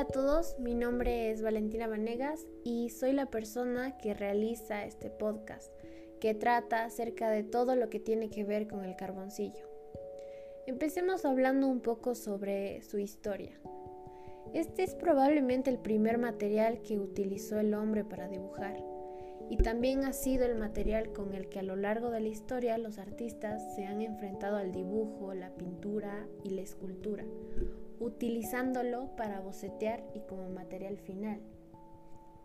Hola a todos, mi nombre es Valentina Vanegas y soy la persona que realiza este podcast, que trata acerca de todo lo que tiene que ver con el carboncillo. Empecemos hablando un poco sobre su historia. Este es probablemente el primer material que utilizó el hombre para dibujar y también ha sido el material con el que a lo largo de la historia los artistas se han enfrentado al dibujo, la pintura y la escultura, utilizándolo para bocetear y como material final.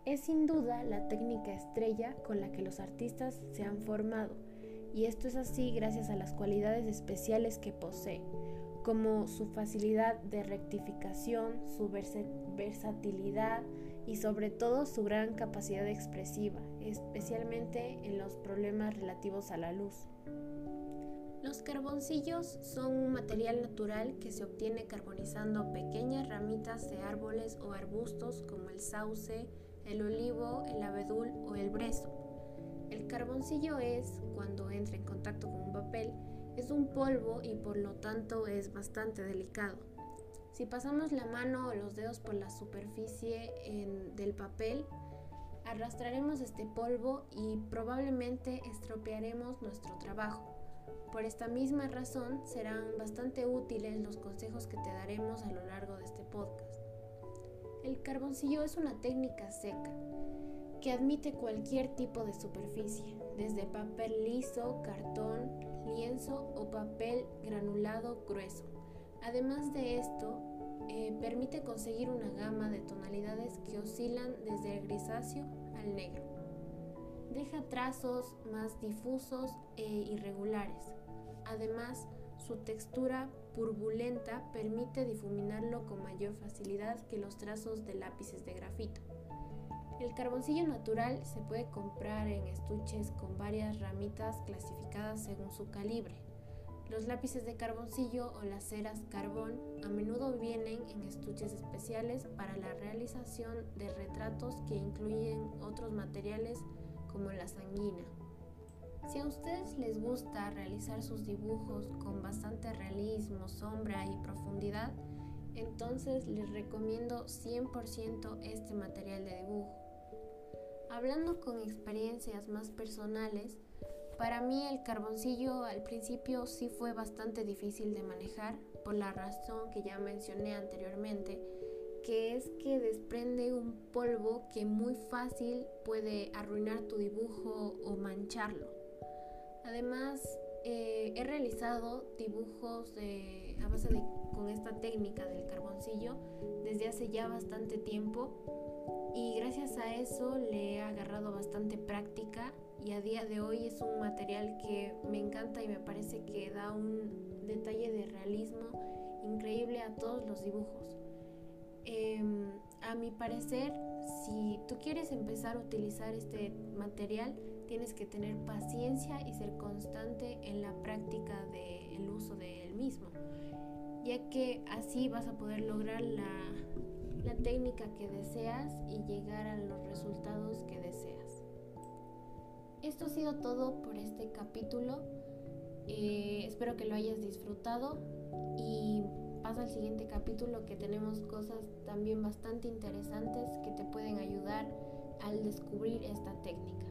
Es sin duda la técnica estrella con la que los artistas se han formado, y esto es así gracias a las cualidades especiales que posee, como su facilidad de rectificación, su versatilidad y sobre todo su gran capacidad expresiva, especialmente en los problemas relativos a la luz. Los carboncillos son un material natural que se obtiene carbonizando pequeñas ramitas de árboles o arbustos como el sauce, el olivo, el abedul o el brezo. El carboncillo es, cuando entra en contacto con un papel, es un polvo y por lo tanto es bastante delicado. Si pasamos la mano o los dedos por la superficie del papel, arrastraremos este polvo y probablemente estropearemos nuestro trabajo. Por esta misma razón serán bastante útiles los consejos que te daremos a lo largo de este podcast. El carboncillo es una técnica seca que admite cualquier tipo de superficie, desde papel liso, cartón, lienzo o papel granulado grueso. Además de esto, eh, permite conseguir una gama de tonalidades que oscilan desde el grisáceo al negro. Deja trazos más difusos e irregulares. Además, su textura turbulenta permite difuminarlo con mayor facilidad que los trazos de lápices de grafito. El carboncillo natural se puede comprar en estuches con varias ramitas clasificadas según su calibre. Los lápices de carboncillo o las ceras carbón a menudo vienen en estuches especiales para la realización de retratos que incluyen otros materiales como la sanguina. Si a ustedes les gusta realizar sus dibujos con bastante realismo, sombra y profundidad, entonces les recomiendo 100% este material de dibujo. Hablando con experiencias más personales, para mí el carboncillo al principio sí fue bastante difícil de manejar por la razón que ya mencioné anteriormente, que es que desprende un polvo que muy fácil puede arruinar tu dibujo o mancharlo. Además, eh, he realizado dibujos a base de con esta técnica del carboncillo desde hace ya bastante tiempo y gracias a eso le he agarrado bastante práctica y a día de hoy es un material que me encanta y me parece que da un detalle de realismo increíble a todos los dibujos. Em, a mi parecer, si tú quieres empezar a utilizar este material, tienes que tener paciencia y ser constante en la práctica del uso del mismo, ya que así vas a poder lograr la, la técnica que deseas y llegar a los resultados que deseas. Esto ha sido todo por este capítulo. Eh, espero que lo hayas disfrutado y pasa al siguiente capítulo que tenemos cosas también bastante interesantes que te pueden ayudar al descubrir esta técnica.